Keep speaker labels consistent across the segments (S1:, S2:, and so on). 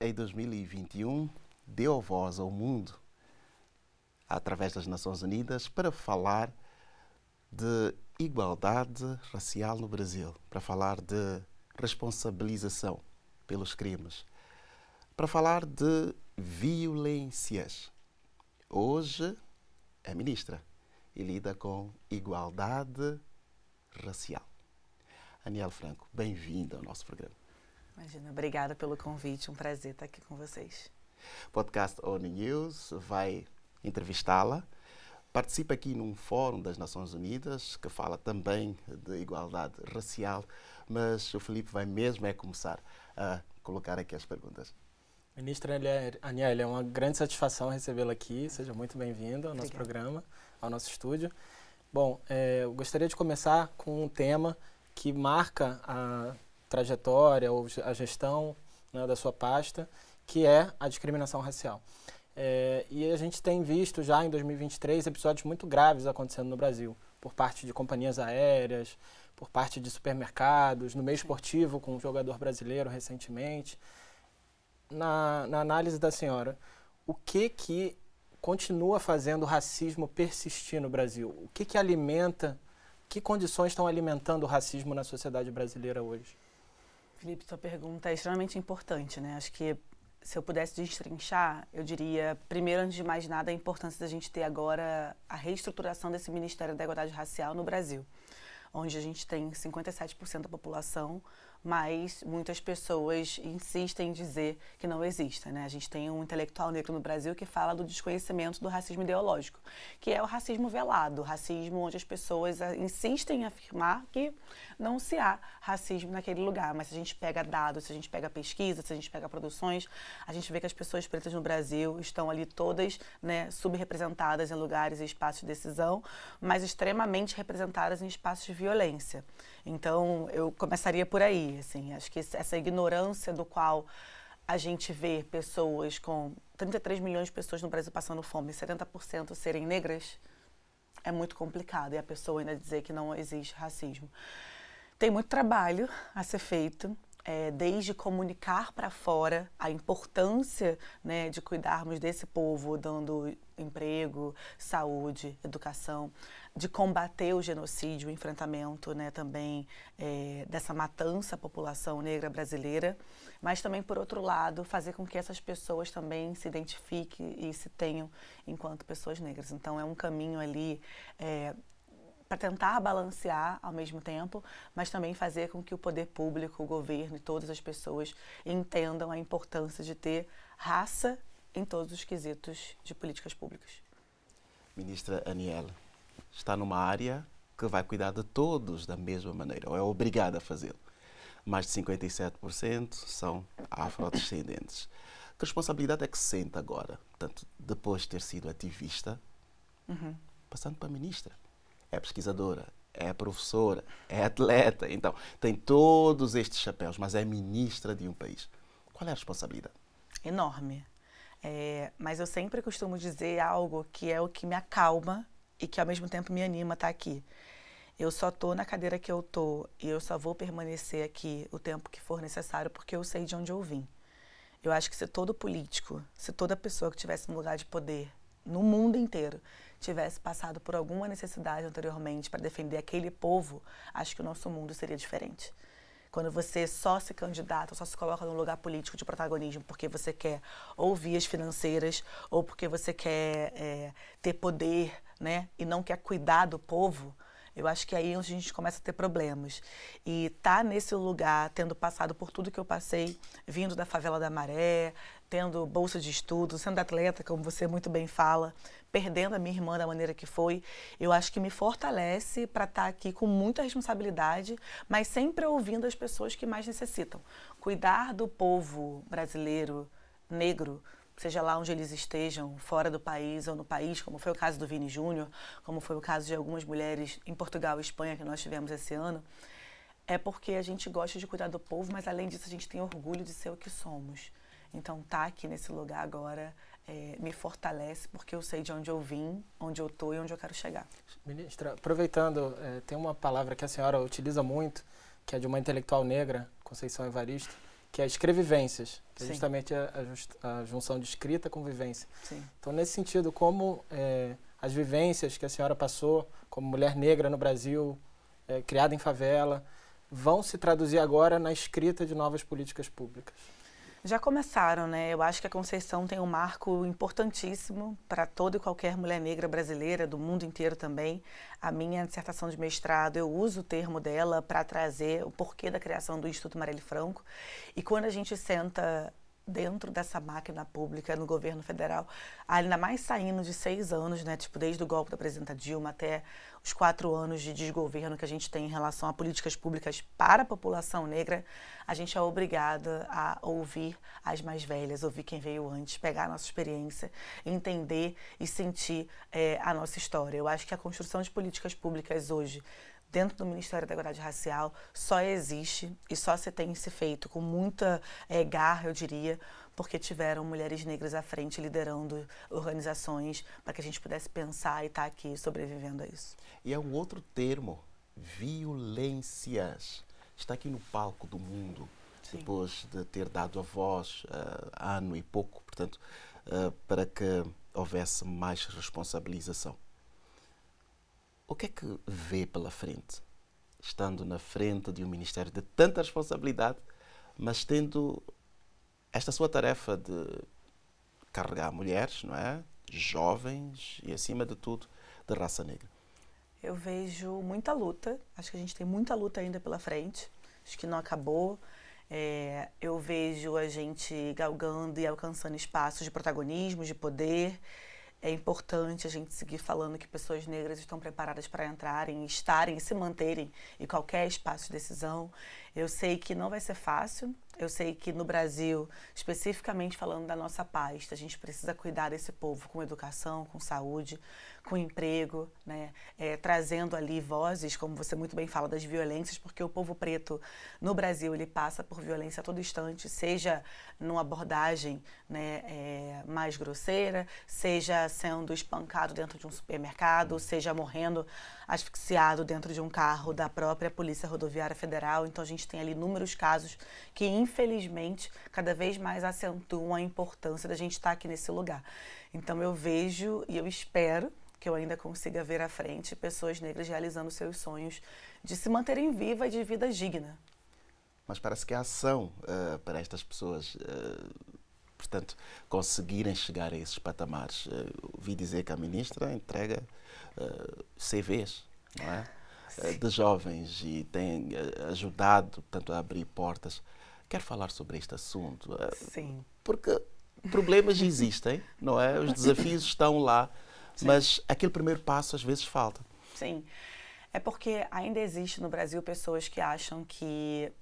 S1: em 2021, deu voz ao mundo, através das Nações Unidas, para falar de igualdade racial no Brasil, para falar de responsabilização pelos crimes, para falar de violências. Hoje é ministra e lida com igualdade racial. Aniel Franco, bem-vinda ao nosso programa.
S2: Imagina, obrigada pelo convite, um prazer estar aqui com vocês.
S1: Podcast ONU News vai entrevistá-la. Participa aqui num fórum das Nações Unidas que fala também de igualdade racial, mas o Felipe vai mesmo é começar a colocar aqui as perguntas.
S3: Ministra Aniel, é uma grande satisfação recebê-la aqui. Seja muito bem-vinda ao nosso Obrigada. programa, ao nosso estúdio. Bom, é, eu gostaria de começar com um tema que marca a trajetória ou a gestão né, da sua pasta, que é a discriminação racial. É, e a gente tem visto já em 2023 episódios muito graves acontecendo no Brasil, por parte de companhias aéreas, por parte de supermercados, no meio esportivo, com um jogador brasileiro recentemente. Na, na análise da senhora, o que que continua fazendo o racismo persistir no Brasil? O que que alimenta, que condições estão alimentando o racismo na sociedade brasileira hoje?
S2: Felipe, sua pergunta é extremamente importante, né? Acho que se eu pudesse destrinchar, eu diria, primeiro, antes de mais nada, a importância da gente ter agora a reestruturação desse Ministério da Igualdade Racial no Brasil, onde a gente tem 57% da população mas muitas pessoas insistem em dizer que não exista. Né? A gente tem um intelectual negro no Brasil que fala do desconhecimento do racismo ideológico, que é o racismo velado, o racismo onde as pessoas ah, insistem em afirmar que não se há racismo naquele lugar. Mas se a gente pega dados, se a gente pega pesquisa, se a gente pega produções, a gente vê que as pessoas pretas no Brasil estão ali todas né, subrepresentadas em lugares e espaços de decisão, mas extremamente representadas em espaços de violência. Então, eu começaria por aí, assim, acho que essa ignorância do qual a gente vê pessoas com 33 milhões de pessoas no Brasil passando fome, 70% serem negras, é muito complicado. E a pessoa ainda dizer que não existe racismo. Tem muito trabalho a ser feito é, desde comunicar para fora a importância né, de cuidarmos desse povo, dando emprego, saúde, educação, de combater o genocídio, o enfrentamento né, também é, dessa matança à população negra brasileira, mas também, por outro lado, fazer com que essas pessoas também se identifiquem e se tenham enquanto pessoas negras. Então, é um caminho ali. É, para tentar balancear ao mesmo tempo, mas também fazer com que o poder público, o governo e todas as pessoas entendam a importância de ter raça em todos os quesitos de políticas públicas.
S1: Ministra Aniela, está numa área que vai cuidar de todos da mesma maneira, ou é obrigada a fazê-lo. Mais de 57% são afrodescendentes. Que responsabilidade é que se sente agora, tanto depois de ter sido ativista, uhum. passando para ministra? É pesquisadora, é professora, é atleta, então tem todos estes chapéus, mas é ministra de um país. Qual é a responsabilidade?
S2: Enorme. É, mas eu sempre costumo dizer algo que é o que me acalma e que ao mesmo tempo me anima a estar aqui. Eu só estou na cadeira que eu estou e eu só vou permanecer aqui o tempo que for necessário porque eu sei de onde eu vim. Eu acho que se todo político, se toda pessoa que tivesse um lugar de poder no mundo inteiro tivesse passado por alguma necessidade anteriormente para defender aquele povo, acho que o nosso mundo seria diferente. Quando você só se candidata, só se coloca num lugar político de protagonismo porque você quer ou vias financeiras ou porque você quer é, ter poder, né, e não quer cuidar do povo, eu acho que aí é a gente começa a ter problemas. E tá nesse lugar, tendo passado por tudo que eu passei, vindo da favela da Maré, tendo bolsa de estudo, sendo atleta, como você muito bem fala, perdendo a minha irmã da maneira que foi, eu acho que me fortalece para estar tá aqui com muita responsabilidade, mas sempre ouvindo as pessoas que mais necessitam. Cuidar do povo brasileiro, negro, seja lá onde eles estejam, fora do país ou no país, como foi o caso do Vini Júnior, como foi o caso de algumas mulheres em Portugal e Espanha que nós tivemos esse ano, é porque a gente gosta de cuidar do povo, mas além disso a gente tem orgulho de ser o que somos. Então, estar tá aqui nesse lugar agora é, me fortalece porque eu sei de onde eu vim, onde eu estou e onde eu quero chegar.
S3: Ministra, aproveitando, é, tem uma palavra que a senhora utiliza muito, que é de uma intelectual negra, Conceição Evaristo, que é escrevivências, que é justamente a, a, a, junção de escrita com vivência.
S2: Sim.
S3: Então, nesse sentido, como é, as vivências que a senhora passou como mulher negra no Brasil, é, criada em favela, vão se traduzir agora na escrita de novas políticas públicas?
S2: Já começaram, né? Eu acho que a Conceição tem um marco importantíssimo para toda e qualquer mulher negra brasileira, do mundo inteiro também. A minha dissertação de mestrado, eu uso o termo dela para trazer o porquê da criação do Instituto Marielle Franco. E quando a gente senta dentro dessa máquina pública no governo federal, ainda mais saindo de seis anos, né, tipo desde o golpe da presidenta Dilma até os quatro anos de desgoverno que a gente tem em relação a políticas públicas para a população negra, a gente é obrigada a ouvir as mais velhas, ouvir quem veio antes, pegar a nossa experiência, entender e sentir é, a nossa história. Eu acho que a construção de políticas públicas hoje dentro do Ministério da Igualdade Racial só existe e só se tem se feito com muita é, garra, eu diria, porque tiveram mulheres negras à frente liderando organizações para que a gente pudesse pensar e estar tá aqui sobrevivendo a isso.
S1: E é um outro termo, violências. Está aqui no palco do mundo, Sim. depois de ter dado a voz uh, ano e pouco, portanto, uh, para que houvesse mais responsabilização. O que é que vê pela frente? Estando na frente de um ministério de tanta responsabilidade, mas tendo esta sua tarefa de carregar mulheres, não é? Jovens e, acima de tudo, de raça negra.
S2: Eu vejo muita luta. Acho que a gente tem muita luta ainda pela frente. Acho que não acabou. É, eu vejo a gente galgando e alcançando espaços de protagonismo, de poder é importante a gente seguir falando que pessoas negras estão preparadas para entrarem, estarem e se manterem em qualquer espaço de decisão. Eu sei que não vai ser fácil, eu sei que no Brasil, especificamente falando da nossa paz, a gente precisa cuidar desse povo com educação, com saúde, com emprego, né? É, trazendo ali vozes, como você muito bem fala, das violências, porque o povo preto no Brasil ele passa por violência a todo instante, seja numa abordagem né, é, mais grosseira, seja sendo espancado dentro de um supermercado, seja morrendo asfixiado dentro de um carro da própria Polícia Rodoviária Federal. Então a gente tem ali inúmeros casos que, infelizmente, cada vez mais acentuam a importância da gente estar aqui nesse lugar. Então eu vejo e eu espero que eu ainda consiga ver à frente pessoas negras realizando seus sonhos de se manterem vivas e de vida digna.
S1: Mas parece que a ação uh, para estas pessoas, uh, portanto, conseguirem chegar a esses patamares. Uh, ouvi dizer que a ministra entrega CVs, não é? de jovens e tem ajudado portanto, a abrir portas. Quero falar sobre este assunto.
S2: Sim.
S1: Porque problemas existem, não é? Os desafios estão lá Sim. Mas aquele primeiro passo às vezes falta.
S2: Sim. É porque ainda existe no Brasil pessoas que acham que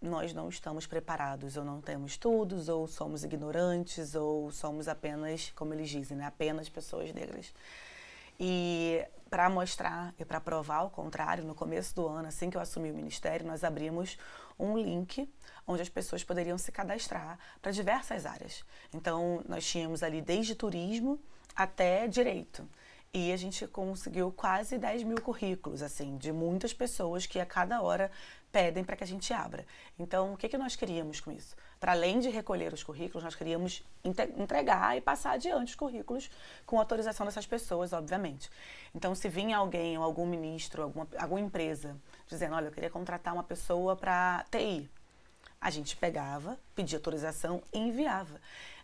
S2: nós não estamos preparados, ou não temos estudos, ou somos ignorantes, ou somos apenas, como eles dizem, né, apenas pessoas negras. E para mostrar e para provar o contrário, no começo do ano, assim que eu assumi o ministério, nós abrimos um link onde as pessoas poderiam se cadastrar para diversas áreas. Então, nós tínhamos ali desde turismo até direito. E a gente conseguiu quase 10 mil currículos, assim, de muitas pessoas que a cada hora pedem para que a gente abra. Então, o que, que nós queríamos com isso? Para além de recolher os currículos, nós queríamos entregar e passar adiante os currículos com autorização dessas pessoas, obviamente. Então, se vinha alguém, ou algum ministro, alguma, alguma empresa, dizendo: olha, eu queria contratar uma pessoa para TI, a gente pegava, pedia autorização e enviava.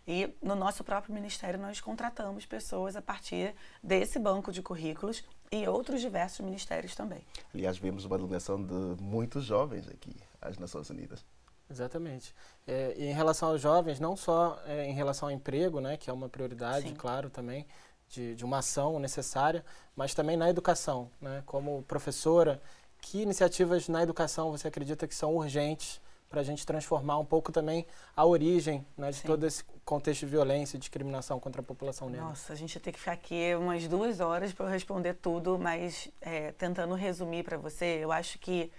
S2: E no nosso próprio ministério nós contratamos pessoas a partir desse banco de currículos e outros diversos ministérios também.
S1: Aliás, vimos uma delegação de muitos jovens aqui às Nações Unidas.
S3: Exatamente. É, e em relação aos jovens, não só é, em relação ao emprego, né, que é uma prioridade, Sim. claro, também, de, de uma ação necessária, mas também na educação. Né, como professora, que iniciativas na educação você acredita que são urgentes para a gente transformar um pouco também a origem né, de Sim. todo esse contexto de violência e discriminação contra a população negra.
S2: Nossa, a gente ia ter que ficar aqui umas duas horas para eu responder tudo, mas é, tentando resumir para você, eu acho que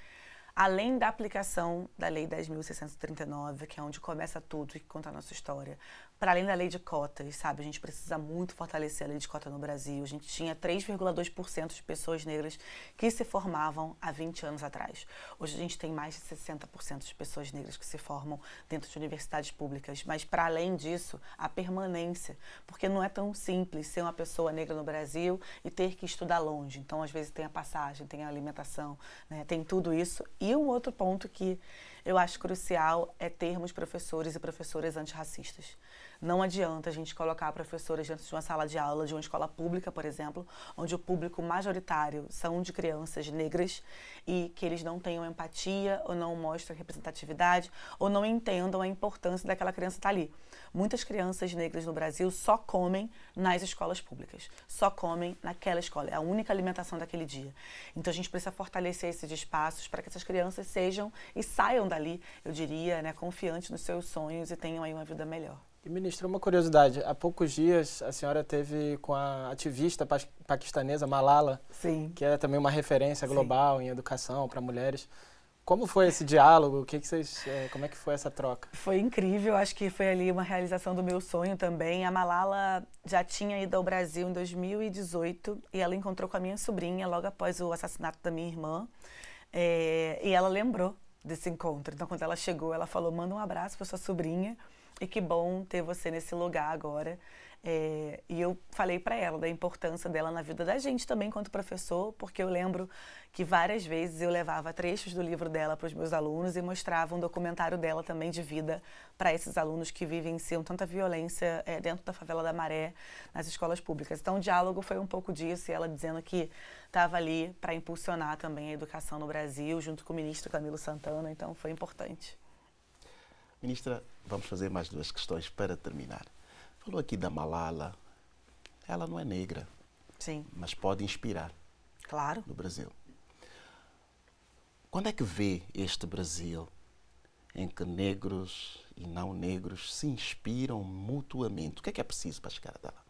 S2: além da aplicação da Lei 10.639, que é onde começa tudo e que conta a nossa história, para além da lei de cotas, sabe? A gente precisa muito fortalecer a lei de cota no Brasil. A gente tinha 3,2% de pessoas negras que se formavam há 20 anos atrás. Hoje a gente tem mais de 60% de pessoas negras que se formam dentro de universidades públicas. Mas, para além disso, a permanência. Porque não é tão simples ser uma pessoa negra no Brasil e ter que estudar longe. Então, às vezes, tem a passagem, tem a alimentação, né? tem tudo isso. E um outro ponto que eu acho crucial é termos professores e professoras antirracistas. Não adianta a gente colocar professores dentro de uma sala de aula de uma escola pública, por exemplo, onde o público majoritário são de crianças negras e que eles não tenham empatia ou não mostram representatividade ou não entendam a importância daquela criança estar ali. Muitas crianças negras no Brasil só comem nas escolas públicas, só comem naquela escola, é a única alimentação daquele dia. Então a gente precisa fortalecer esses espaços para que essas crianças sejam e saiam dali, eu diria, né, confiantes nos seus sonhos e tenham aí uma vida melhor.
S3: E, ministra, uma curiosidade. Há poucos dias a senhora teve com a ativista paquistanesa Malala,
S2: Sim.
S3: que é também uma referência global Sim. em educação para mulheres. Como foi esse diálogo? O que, que vocês, é, como é que foi essa troca?
S2: Foi incrível, acho que foi ali uma realização do meu sonho também. A Malala já tinha ido ao Brasil em 2018 e ela encontrou com a minha sobrinha logo após o assassinato da minha irmã. É, e ela lembrou desse encontro. Então, quando ela chegou, ela falou: manda um abraço para sua sobrinha. E que bom ter você nesse lugar agora. É, e eu falei para ela da importância dela na vida da gente também, enquanto professor, porque eu lembro que várias vezes eu levava trechos do livro dela para os meus alunos e mostrava um documentário dela também de vida para esses alunos que vivenciam tanta violência é, dentro da favela da Maré, nas escolas públicas. Então, o diálogo foi um pouco disso, e ela dizendo que estava ali para impulsionar também a educação no Brasil, junto com o ministro Camilo Santana, então foi importante.
S1: Ministra, vamos fazer mais duas questões para terminar. Falou aqui da Malala. Ela não é negra.
S2: Sim.
S1: Mas pode inspirar.
S2: Claro.
S1: No Brasil. Quando é que vê este Brasil em que negros e não negros se inspiram mutuamente? O que é que é preciso para chegar até lá?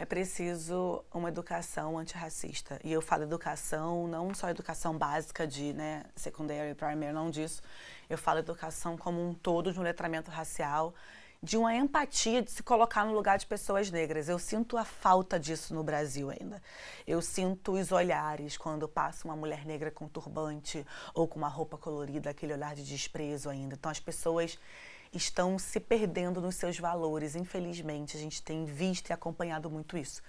S2: É preciso uma educação antirracista. E eu falo educação, não só educação básica de né, secundária e primária, não disso. Eu falo educação como um todo de um letramento racial, de uma empatia de se colocar no lugar de pessoas negras. Eu sinto a falta disso no Brasil ainda. Eu sinto os olhares quando passa uma mulher negra com turbante ou com uma roupa colorida, aquele olhar de desprezo ainda. Então as pessoas estão se perdendo nos seus valores, infelizmente. A gente tem visto e acompanhado muito isso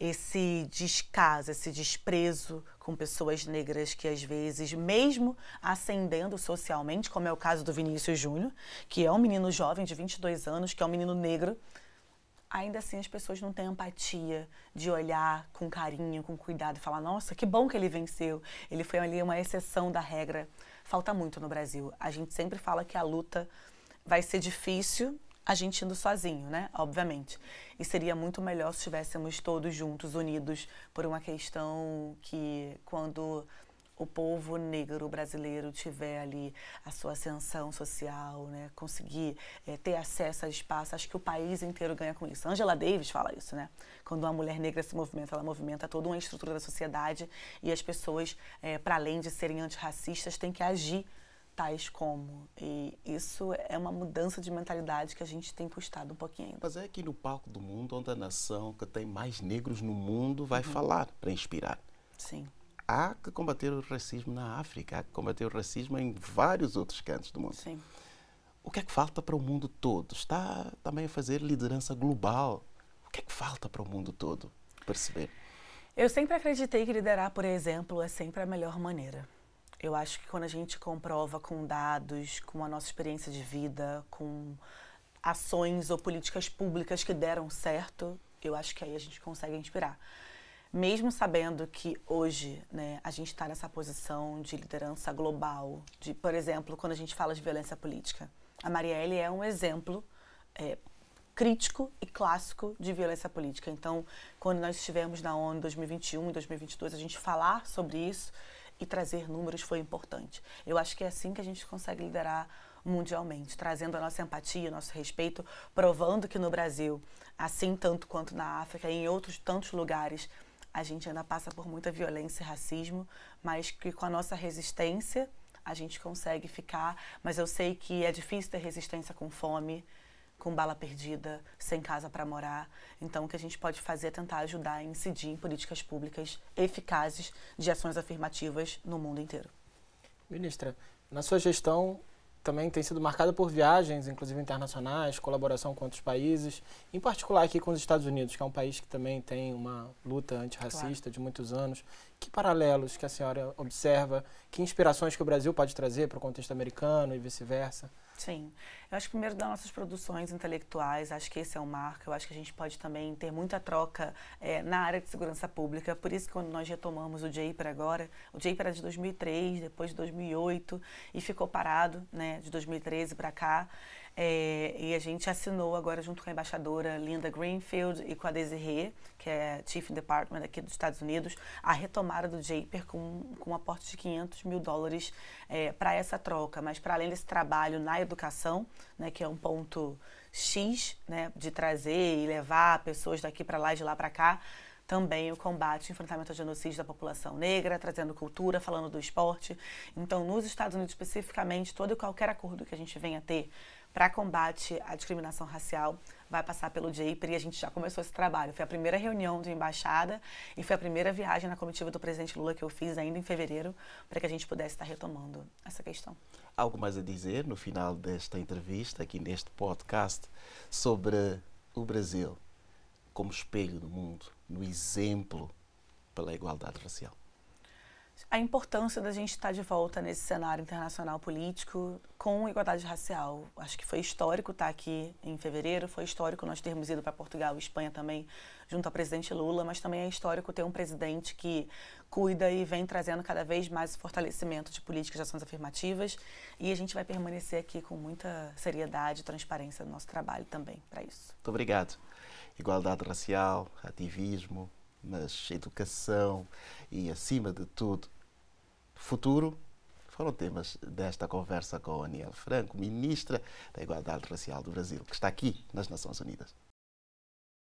S2: esse descaso, esse desprezo com pessoas negras que às vezes, mesmo ascendendo socialmente, como é o caso do Vinícius Júnior, que é um menino jovem de 22 anos, que é um menino negro, ainda assim as pessoas não têm empatia de olhar com carinho, com cuidado e falar: nossa, que bom que ele venceu, ele foi ali uma exceção da regra. Falta muito no Brasil. A gente sempre fala que a luta vai ser difícil a gente indo sozinho, né? Obviamente. E seria muito melhor se estivéssemos todos juntos, unidos, por uma questão que, quando o povo negro brasileiro tiver ali a sua ascensão social, né, conseguir é, ter acesso a espaço, acho que o país inteiro ganha com isso. Angela Davis fala isso, né? Quando uma mulher negra se movimenta, ela movimenta toda uma estrutura da sociedade e as pessoas, é, para além de serem antirracistas, têm que agir tais como. E isso é uma mudança de mentalidade que a gente tem custado um pouquinho.
S1: Mas é aqui no palco do mundo onde a nação que tem mais negros no mundo vai uhum. falar para inspirar.
S2: Sim.
S1: Há que combater o racismo na África, há que combater o racismo em vários outros cantos do mundo.
S2: Sim.
S1: O que é que falta para o mundo todo? Está também a fazer liderança global. O que é que falta para o mundo todo perceber?
S2: Eu sempre acreditei que liderar, por exemplo, é sempre a melhor maneira. Eu acho que quando a gente comprova com dados, com a nossa experiência de vida, com ações ou políticas públicas que deram certo, eu acho que aí a gente consegue inspirar. Mesmo sabendo que hoje né, a gente está nessa posição de liderança global, de, por exemplo, quando a gente fala de violência política, a Marielle é um exemplo é, crítico e clássico de violência política. Então, quando nós estivemos na ONU em 2021 e 2022, a gente falar sobre isso e trazer números foi importante. Eu acho que é assim que a gente consegue liderar mundialmente, trazendo a nossa empatia, nosso respeito, provando que no Brasil, assim tanto quanto na África e em outros tantos lugares, a gente ainda passa por muita violência e racismo, mas que com a nossa resistência a gente consegue ficar, mas eu sei que é difícil ter resistência com fome, com bala perdida, sem casa para morar. Então, o que a gente pode fazer é tentar ajudar a incidir em políticas públicas eficazes de ações afirmativas no mundo inteiro.
S3: Ministra, na sua gestão também tem sido marcada por viagens, inclusive internacionais, colaboração com outros países, em particular aqui com os Estados Unidos, que é um país que também tem uma luta antirracista claro. de muitos anos. Que paralelos que a senhora observa, que inspirações que o Brasil pode trazer para o contexto americano e vice-versa?
S2: Sim. Eu acho que primeiro das nossas produções intelectuais, acho que esse é um marco. Eu acho que a gente pode também ter muita troca é, na área de segurança pública. Por isso, quando nós retomamos o JAPER agora, o JAPER era de 2003, depois de 2008 e ficou parado, né, de 2013 para cá. É, e a gente assinou agora junto com a embaixadora Linda Greenfield e com a Desiree, que é Chief Department aqui dos Estados Unidos, a retomada do JAPER com, com um aporte de 500 mil dólares é, para essa troca. Mas para além desse trabalho na educação, né, que é um ponto X né, de trazer e levar pessoas daqui para lá e de lá para cá, também o combate e enfrentamento ao genocídio da população negra, trazendo cultura, falando do esporte. Então, nos Estados Unidos especificamente, todo e qualquer acordo que a gente venha ter para combate à discriminação racial vai passar pelo JAPER e a gente já começou esse trabalho. Foi a primeira reunião de embaixada e foi a primeira viagem na comitiva do presidente Lula que eu fiz ainda em fevereiro para que a gente pudesse estar retomando essa questão.
S1: Algo mais a dizer no final desta entrevista, aqui neste podcast, sobre o Brasil como espelho do mundo, no exemplo pela igualdade racial?
S2: A importância da gente estar de volta nesse cenário internacional político com igualdade racial. Acho que foi histórico estar aqui em fevereiro, foi histórico nós termos ido para Portugal e Espanha também, junto ao presidente Lula, mas também é histórico ter um presidente que cuida e vem trazendo cada vez mais fortalecimento de políticas de ações afirmativas e a gente vai permanecer aqui com muita seriedade e transparência no nosso trabalho também para isso.
S1: Muito obrigado. Igualdade racial, ativismo, mas educação e, acima de tudo, futuro foram temas desta conversa com Aniel Franco, ministra da Igualdade Racial do Brasil, que está aqui nas Nações Unidas.